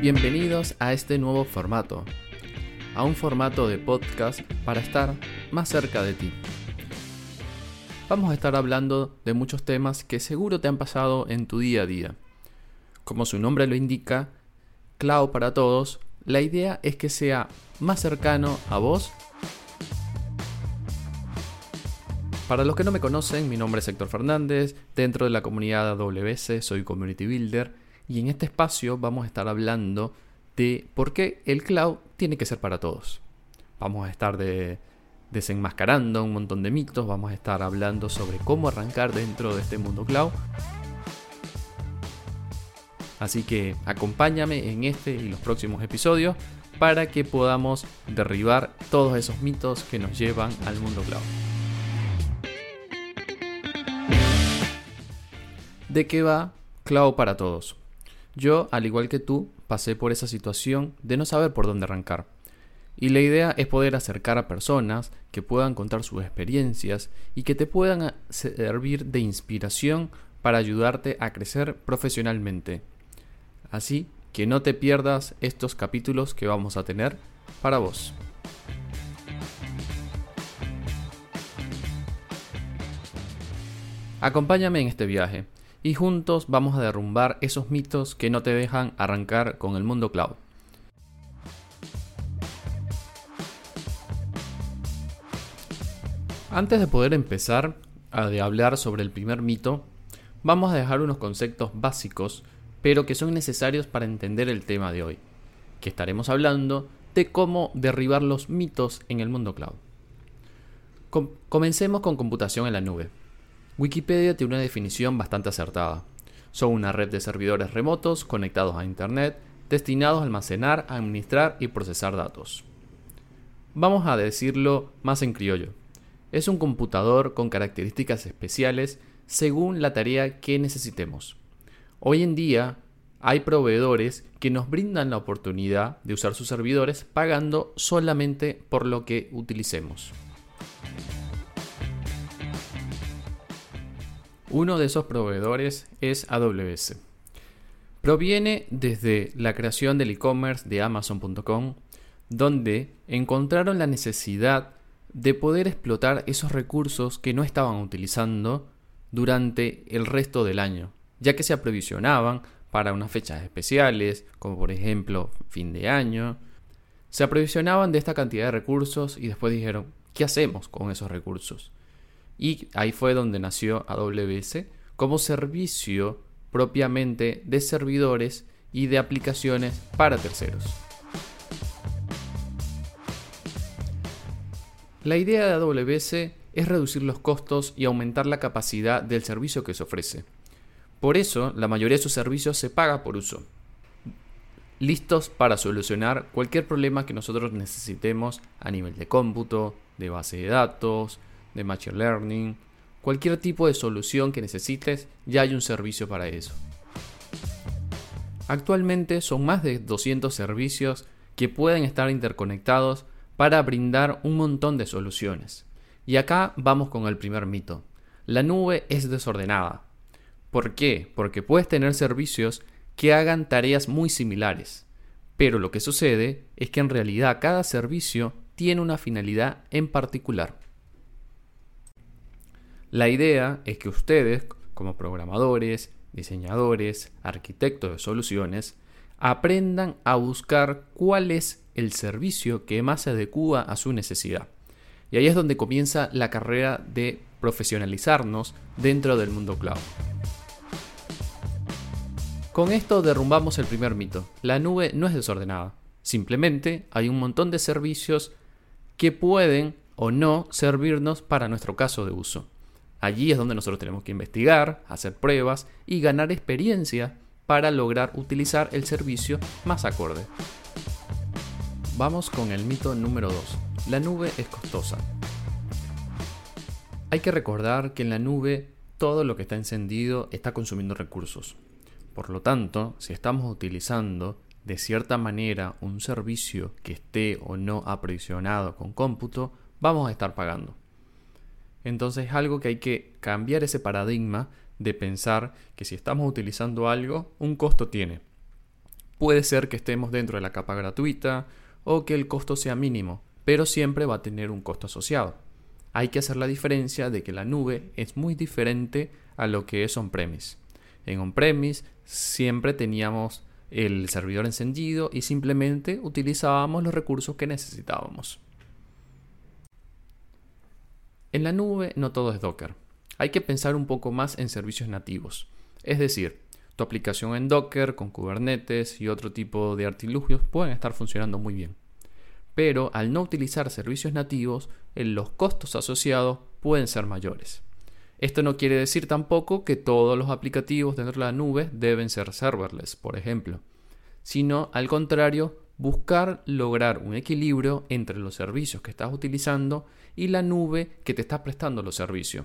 Bienvenidos a este nuevo formato, a un formato de podcast para estar más cerca de ti. Vamos a estar hablando de muchos temas que seguro te han pasado en tu día a día. Como su nombre lo indica, Cloud para todos, la idea es que sea más cercano a vos. Para los que no me conocen, mi nombre es Héctor Fernández, dentro de la comunidad AWS soy Community Builder y en este espacio vamos a estar hablando de por qué el cloud tiene que ser para todos. Vamos a estar desenmascarando un montón de mitos, vamos a estar hablando sobre cómo arrancar dentro de este mundo cloud. Así que acompáñame en este y los próximos episodios para que podamos derribar todos esos mitos que nos llevan al mundo cloud. ¿De qué va Cloud para Todos? Yo, al igual que tú, pasé por esa situación de no saber por dónde arrancar. Y la idea es poder acercar a personas que puedan contar sus experiencias y que te puedan servir de inspiración para ayudarte a crecer profesionalmente. Así que no te pierdas estos capítulos que vamos a tener para vos. Acompáñame en este viaje y juntos vamos a derrumbar esos mitos que no te dejan arrancar con el mundo cloud. Antes de poder empezar a hablar sobre el primer mito, vamos a dejar unos conceptos básicos, pero que son necesarios para entender el tema de hoy, que estaremos hablando de cómo derribar los mitos en el mundo cloud. comencemos con computación en la nube. Wikipedia tiene una definición bastante acertada. Son una red de servidores remotos conectados a Internet destinados a almacenar, administrar y procesar datos. Vamos a decirlo más en criollo. Es un computador con características especiales según la tarea que necesitemos. Hoy en día hay proveedores que nos brindan la oportunidad de usar sus servidores pagando solamente por lo que utilicemos. Uno de esos proveedores es AWS. Proviene desde la creación del e-commerce de Amazon.com, donde encontraron la necesidad de poder explotar esos recursos que no estaban utilizando durante el resto del año, ya que se aprovisionaban para unas fechas especiales, como por ejemplo fin de año. Se aprovisionaban de esta cantidad de recursos y después dijeron, ¿qué hacemos con esos recursos? Y ahí fue donde nació AWS como servicio propiamente de servidores y de aplicaciones para terceros. La idea de AWS es reducir los costos y aumentar la capacidad del servicio que se ofrece. Por eso, la mayoría de sus servicios se paga por uso, listos para solucionar cualquier problema que nosotros necesitemos a nivel de cómputo, de base de datos, de Machine Learning, cualquier tipo de solución que necesites, ya hay un servicio para eso. Actualmente son más de 200 servicios que pueden estar interconectados para brindar un montón de soluciones. Y acá vamos con el primer mito. La nube es desordenada. ¿Por qué? Porque puedes tener servicios que hagan tareas muy similares. Pero lo que sucede es que en realidad cada servicio tiene una finalidad en particular. La idea es que ustedes, como programadores, diseñadores, arquitectos de soluciones, aprendan a buscar cuál es el servicio que más se adecua a su necesidad. Y ahí es donde comienza la carrera de profesionalizarnos dentro del mundo cloud. Con esto derrumbamos el primer mito. La nube no es desordenada. Simplemente hay un montón de servicios que pueden o no servirnos para nuestro caso de uso. Allí es donde nosotros tenemos que investigar, hacer pruebas y ganar experiencia para lograr utilizar el servicio más acorde. Vamos con el mito número 2. La nube es costosa. Hay que recordar que en la nube todo lo que está encendido está consumiendo recursos. Por lo tanto, si estamos utilizando de cierta manera un servicio que esté o no aprisionado con cómputo, vamos a estar pagando. Entonces es algo que hay que cambiar ese paradigma de pensar que si estamos utilizando algo, un costo tiene. Puede ser que estemos dentro de la capa gratuita o que el costo sea mínimo, pero siempre va a tener un costo asociado. Hay que hacer la diferencia de que la nube es muy diferente a lo que es on-premise. En on-premise siempre teníamos el servidor encendido y simplemente utilizábamos los recursos que necesitábamos. En la nube no todo es Docker. Hay que pensar un poco más en servicios nativos. Es decir, tu aplicación en Docker con Kubernetes y otro tipo de artilugios pueden estar funcionando muy bien. Pero al no utilizar servicios nativos, los costos asociados pueden ser mayores. Esto no quiere decir tampoco que todos los aplicativos dentro de la nube deben ser serverless, por ejemplo, sino al contrario, buscar lograr un equilibrio entre los servicios que estás utilizando y la nube que te está prestando los servicios.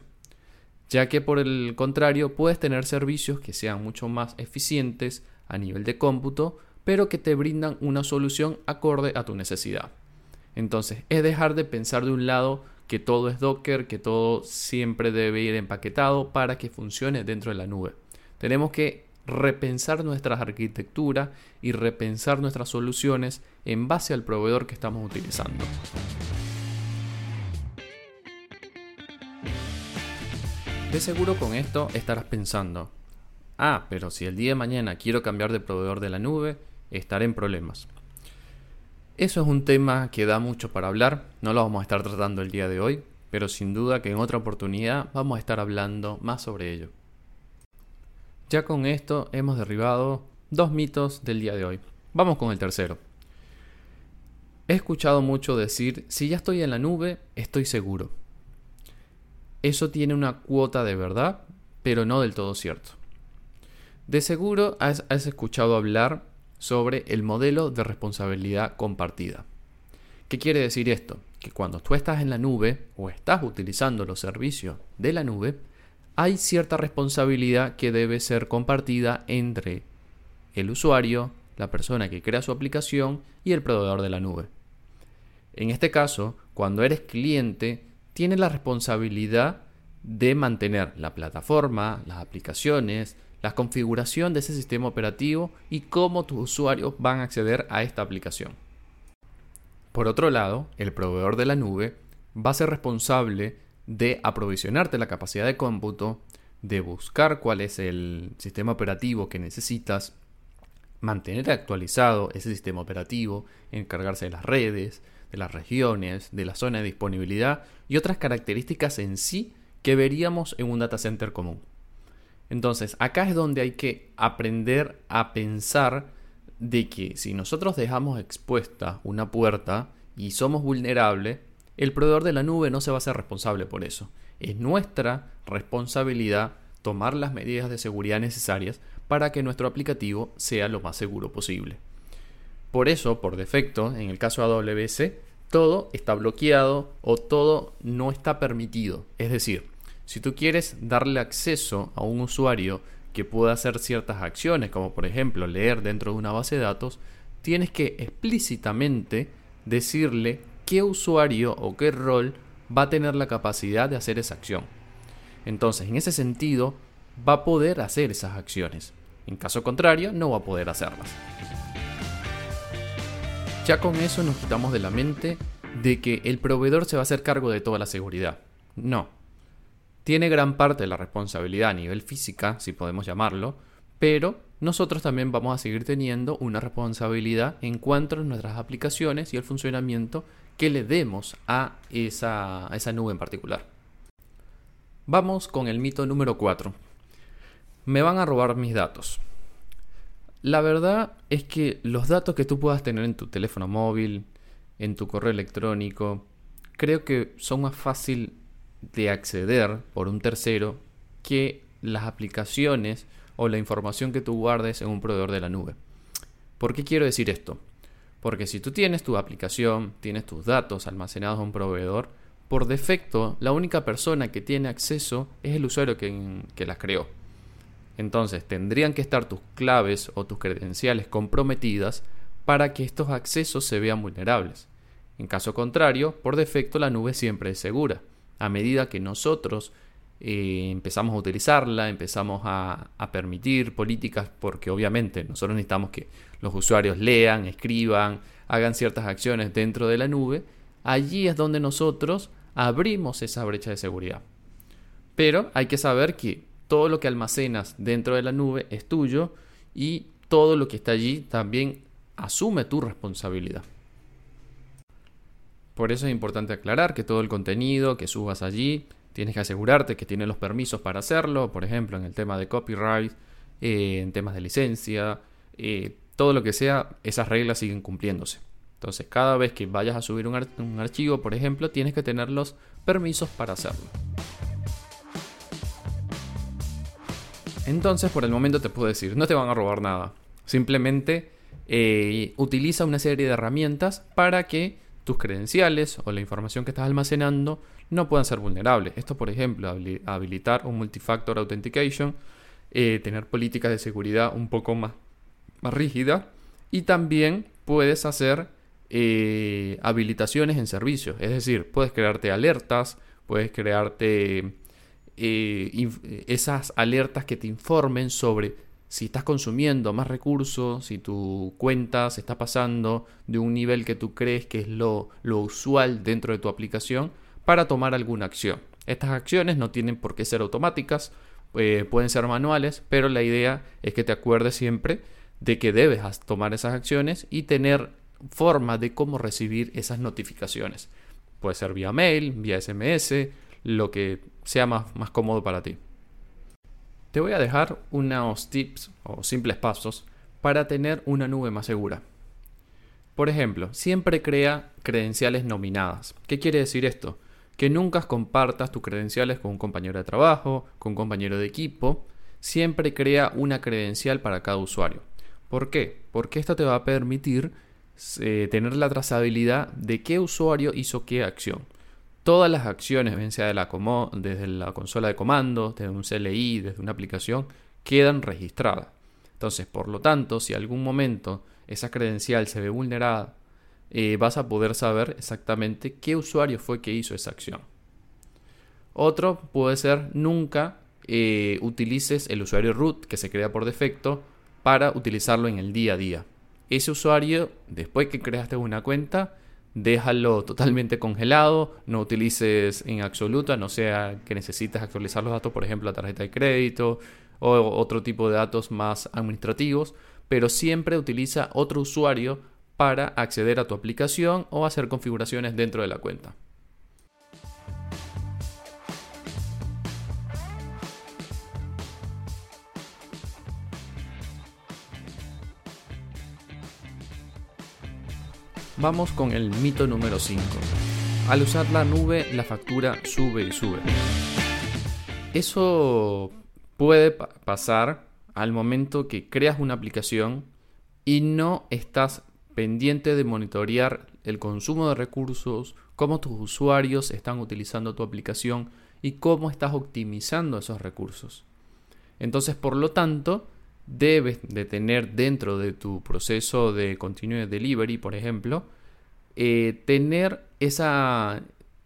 Ya que por el contrario puedes tener servicios que sean mucho más eficientes a nivel de cómputo, pero que te brindan una solución acorde a tu necesidad. Entonces, es dejar de pensar de un lado que todo es Docker, que todo siempre debe ir empaquetado para que funcione dentro de la nube. Tenemos que repensar nuestras arquitecturas y repensar nuestras soluciones en base al proveedor que estamos utilizando. De seguro con esto estarás pensando, ah, pero si el día de mañana quiero cambiar de proveedor de la nube, estaré en problemas. Eso es un tema que da mucho para hablar, no lo vamos a estar tratando el día de hoy, pero sin duda que en otra oportunidad vamos a estar hablando más sobre ello. Ya con esto hemos derribado dos mitos del día de hoy. Vamos con el tercero. He escuchado mucho decir, si ya estoy en la nube, estoy seguro. Eso tiene una cuota de verdad, pero no del todo cierto. De seguro has, has escuchado hablar sobre el modelo de responsabilidad compartida. ¿Qué quiere decir esto? Que cuando tú estás en la nube o estás utilizando los servicios de la nube, hay cierta responsabilidad que debe ser compartida entre el usuario, la persona que crea su aplicación y el proveedor de la nube. En este caso, cuando eres cliente, tienes la responsabilidad de mantener la plataforma, las aplicaciones, la configuración de ese sistema operativo y cómo tus usuarios van a acceder a esta aplicación. Por otro lado, el proveedor de la nube va a ser responsable de aprovisionarte la capacidad de cómputo, de buscar cuál es el sistema operativo que necesitas, mantener actualizado ese sistema operativo, encargarse de las redes, de las regiones, de la zona de disponibilidad y otras características en sí que veríamos en un data center común. Entonces, acá es donde hay que aprender a pensar de que si nosotros dejamos expuesta una puerta y somos vulnerables, el proveedor de la nube no se va a ser responsable por eso. Es nuestra responsabilidad tomar las medidas de seguridad necesarias para que nuestro aplicativo sea lo más seguro posible. Por eso, por defecto, en el caso AWS, todo está bloqueado o todo no está permitido. Es decir, si tú quieres darle acceso a un usuario que pueda hacer ciertas acciones, como por ejemplo leer dentro de una base de datos, tienes que explícitamente decirle qué usuario o qué rol va a tener la capacidad de hacer esa acción. Entonces, en ese sentido, va a poder hacer esas acciones. En caso contrario, no va a poder hacerlas. Ya con eso nos quitamos de la mente de que el proveedor se va a hacer cargo de toda la seguridad. No, tiene gran parte de la responsabilidad a nivel física, si podemos llamarlo, pero nosotros también vamos a seguir teniendo una responsabilidad en cuanto a nuestras aplicaciones y el funcionamiento que le demos a esa, a esa nube en particular. Vamos con el mito número 4. Me van a robar mis datos. La verdad es que los datos que tú puedas tener en tu teléfono móvil, en tu correo electrónico, creo que son más fácil de acceder por un tercero que las aplicaciones o la información que tú guardes en un proveedor de la nube. ¿Por qué quiero decir esto? Porque si tú tienes tu aplicación, tienes tus datos almacenados en un proveedor, por defecto la única persona que tiene acceso es el usuario que, que las creó. Entonces tendrían que estar tus claves o tus credenciales comprometidas para que estos accesos se vean vulnerables. En caso contrario, por defecto la nube siempre es segura a medida que nosotros eh, empezamos a utilizarla, empezamos a, a, permitir políticas, porque obviamente nosotros necesitamos que los usuarios lean, escriban, hagan ciertas acciones dentro de la nube, allí es donde nosotros abrimos esa brecha de seguridad. Pero hay que saber que todo lo que almacenas dentro de la nube es tuyo y todo lo que está allí también asume tu responsabilidad. Por eso es importante aclarar que todo el contenido que subas allí, tienes que asegurarte que tienes los permisos para hacerlo, por ejemplo, en el tema de copyright, eh, en temas de licencia, eh, todo lo que sea, esas reglas siguen cumpliéndose. Entonces, cada vez que vayas a subir un, un archivo, por ejemplo, tienes que tener los permisos para hacerlo. Entonces, por el momento te puedo decir, no te van a robar nada. Simplemente eh, utiliza una serie de herramientas para que tus credenciales o la información que estás almacenando no puedan ser vulnerables. Esto, por ejemplo, habilitar un multifactor authentication, eh, tener políticas de seguridad un poco más, más rígidas y también puedes hacer eh, habilitaciones en servicios. Es decir, puedes crearte alertas, puedes crearte esas alertas que te informen sobre si estás consumiendo más recursos, si tu cuenta se está pasando de un nivel que tú crees que es lo, usual dentro de tu aplicación, para tomar alguna acción. Estas acciones no tienen por qué ser automáticas, eh, pueden ser manuales, pero la idea es que te acuerdes siempre de que debes tomar esas acciones y tener forma de cómo recibir esas notificaciones. Puede ser vía mail, vía SMS, lo que sea más, más cómodo para ti. Te voy a dejar unos tips o simples pasos para tener una nube más segura. Por ejemplo, siempre crea credenciales nominadas. ¿Qué quiere decir esto? Que nunca compartas tus credenciales con un compañero de trabajo, con un compañero de equipo. Siempre crea una credencial para cada usuario. ¿Por qué? Porque esto te va a permitir eh, tener la trazabilidad de qué usuario hizo qué acción todas las acciones, bien sea de la desde la consola de comandos, desde un CLI, desde una aplicación, quedan registradas. Entonces, por lo tanto, si algún momento esa credencial se ve vulnerada, eh, vas a poder saber exactamente qué usuario fue que hizo esa acción. Otro puede ser nunca eh, utilices el usuario root que se crea por defecto para utilizarlo en el día a día. Ese usuario, después que creaste una cuenta, déjalo totalmente congelado, no utilices en absoluto, no sea que necesites actualizar los datos, por ejemplo, la tarjeta de crédito o otro tipo de datos más administrativos, pero siempre utiliza otro usuario para acceder a tu aplicación o hacer configuraciones dentro de la cuenta. Vamos con el mito número 5. Al usar la nube, la factura sube y sube. Eso puede pasar al momento que creas una aplicación y no estás pendiente de monitorear el consumo de recursos, cómo tus usuarios están utilizando tu aplicación y cómo estás optimizando esos recursos. Entonces, por lo tanto, debes de tener dentro de tu proceso de continuous delivery, por ejemplo, eh, tener esa,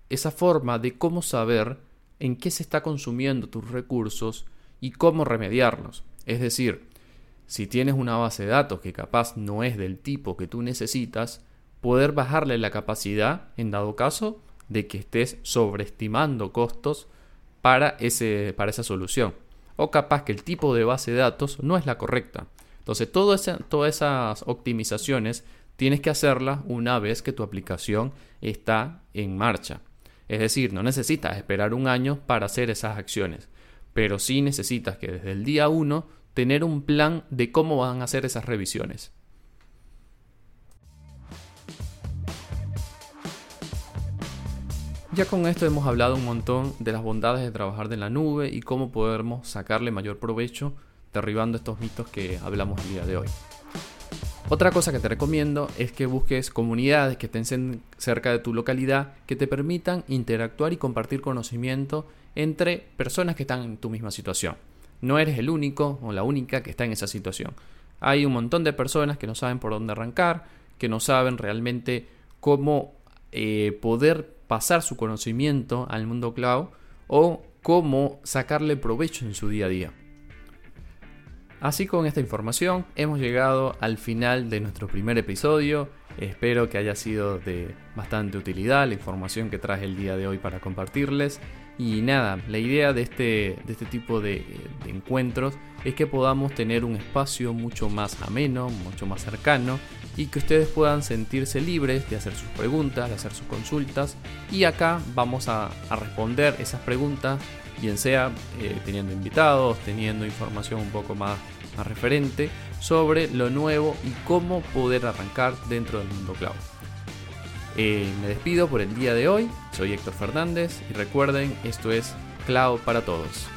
esa forma de cómo saber en qué se está consumiendo tus recursos y cómo remediarlos. Es decir, si tienes una base de datos que capaz no es del tipo que tú necesitas, poder bajarle la capacidad en dado caso de que estés sobreestimando costos para, ese, para esa solución o capaz que el tipo de base de datos no es la correcta. Entonces, todas esas optimizaciones tienes que hacerlas una vez que tu aplicación está en marcha. Es decir, no necesitas esperar un año para hacer esas acciones, pero sí necesitas que desde el día 1 tener un plan de cómo van a hacer esas revisiones. Ya con esto hemos hablado un montón de las bondades de trabajar de la nube y cómo podemos sacarle mayor provecho derribando estos mitos que hablamos el día de hoy. Otra cosa que te recomiendo es que busques comunidades que estén cerca de tu localidad que te permitan interactuar y compartir conocimiento entre personas que están en tu misma situación. No eres el único o la única que está en esa situación. Hay un montón de personas que no saben por dónde arrancar, que no saben realmente cómo eh, poder pasar su conocimiento al mundo cloud o cómo sacarle provecho en su día a día. Así con esta información hemos llegado al final de nuestro primer episodio. Espero que haya sido de bastante utilidad la información que traje el día de hoy para compartirles. Y nada, la idea de este, de este tipo de, encuentros es que podamos tener un espacio mucho más ameno, mucho más cercano y que ustedes puedan sentirse libres de hacer sus preguntas, de hacer sus consultas. Y acá vamos a, responder esas preguntas, bien sea eh, teniendo invitados, teniendo información un poco más, más referente sobre lo nuevo y cómo poder arrancar dentro del mundo cloud. Eh, me despido por el día de hoy, soy Héctor Fernández y recuerden, esto es Cloud para Todos.